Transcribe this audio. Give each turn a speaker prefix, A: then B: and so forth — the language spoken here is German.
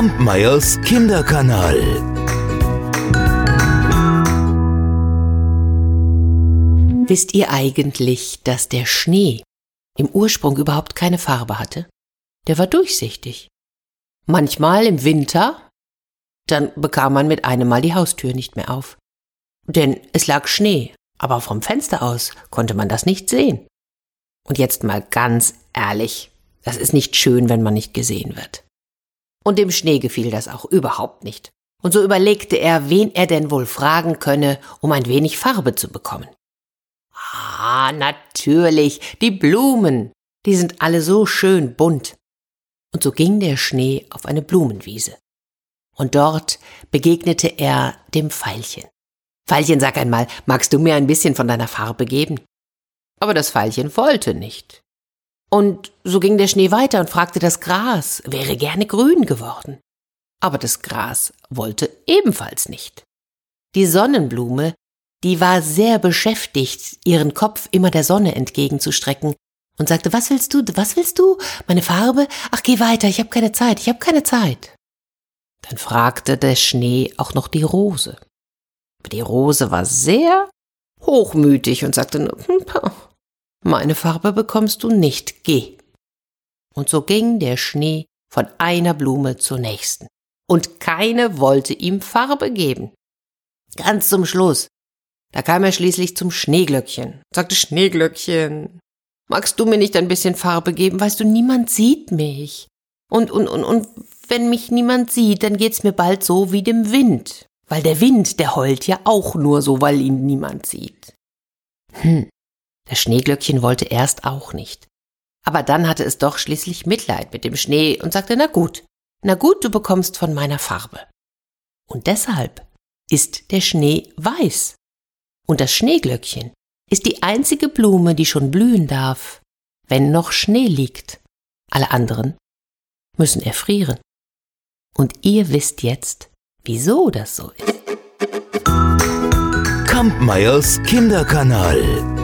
A: Kampmeyers Kinderkanal.
B: Wisst ihr eigentlich, dass der Schnee im Ursprung überhaupt keine Farbe hatte? Der war durchsichtig. Manchmal im Winter, dann bekam man mit einem Mal die Haustür nicht mehr auf. Denn es lag Schnee, aber vom Fenster aus konnte man das nicht sehen. Und jetzt mal ganz ehrlich, das ist nicht schön, wenn man nicht gesehen wird. Und dem Schnee gefiel das auch überhaupt nicht. Und so überlegte er, wen er denn wohl fragen könne, um ein wenig Farbe zu bekommen. Ah, natürlich, die Blumen. Die sind alle so schön bunt. Und so ging der Schnee auf eine Blumenwiese. Und dort begegnete er dem Veilchen. Veilchen, sag einmal, magst du mir ein bisschen von deiner Farbe geben? Aber das Veilchen wollte nicht. Und so ging der Schnee weiter und fragte das Gras, wäre gerne grün geworden. Aber das Gras wollte ebenfalls nicht. Die Sonnenblume, die war sehr beschäftigt, ihren Kopf immer der Sonne entgegenzustrecken und sagte, was willst du, was willst du? Meine Farbe? Ach, geh weiter, ich habe keine Zeit, ich habe keine Zeit. Dann fragte der Schnee auch noch die Rose. Aber die Rose war sehr hochmütig und sagte hm, meine Farbe bekommst du nicht, geh. Und so ging der Schnee von einer Blume zur nächsten. Und keine wollte ihm Farbe geben. Ganz zum Schluss, da kam er schließlich zum Schneeglöckchen, sagte Schneeglöckchen, magst du mir nicht ein bisschen Farbe geben? Weißt du, niemand sieht mich. Und, und, und, und wenn mich niemand sieht, dann geht's mir bald so wie dem Wind. Weil der Wind, der heult ja auch nur so, weil ihn niemand sieht. Hm, das Schneeglöckchen wollte erst auch nicht. Aber dann hatte es doch schließlich Mitleid mit dem Schnee und sagte, na gut, na gut, du bekommst von meiner Farbe. Und deshalb ist der Schnee weiß. Und das Schneeglöckchen ist die einzige Blume, die schon blühen darf, wenn noch Schnee liegt. Alle anderen müssen erfrieren. Und ihr wisst jetzt, wieso das so ist.
A: Kampmeyers Kinderkanal.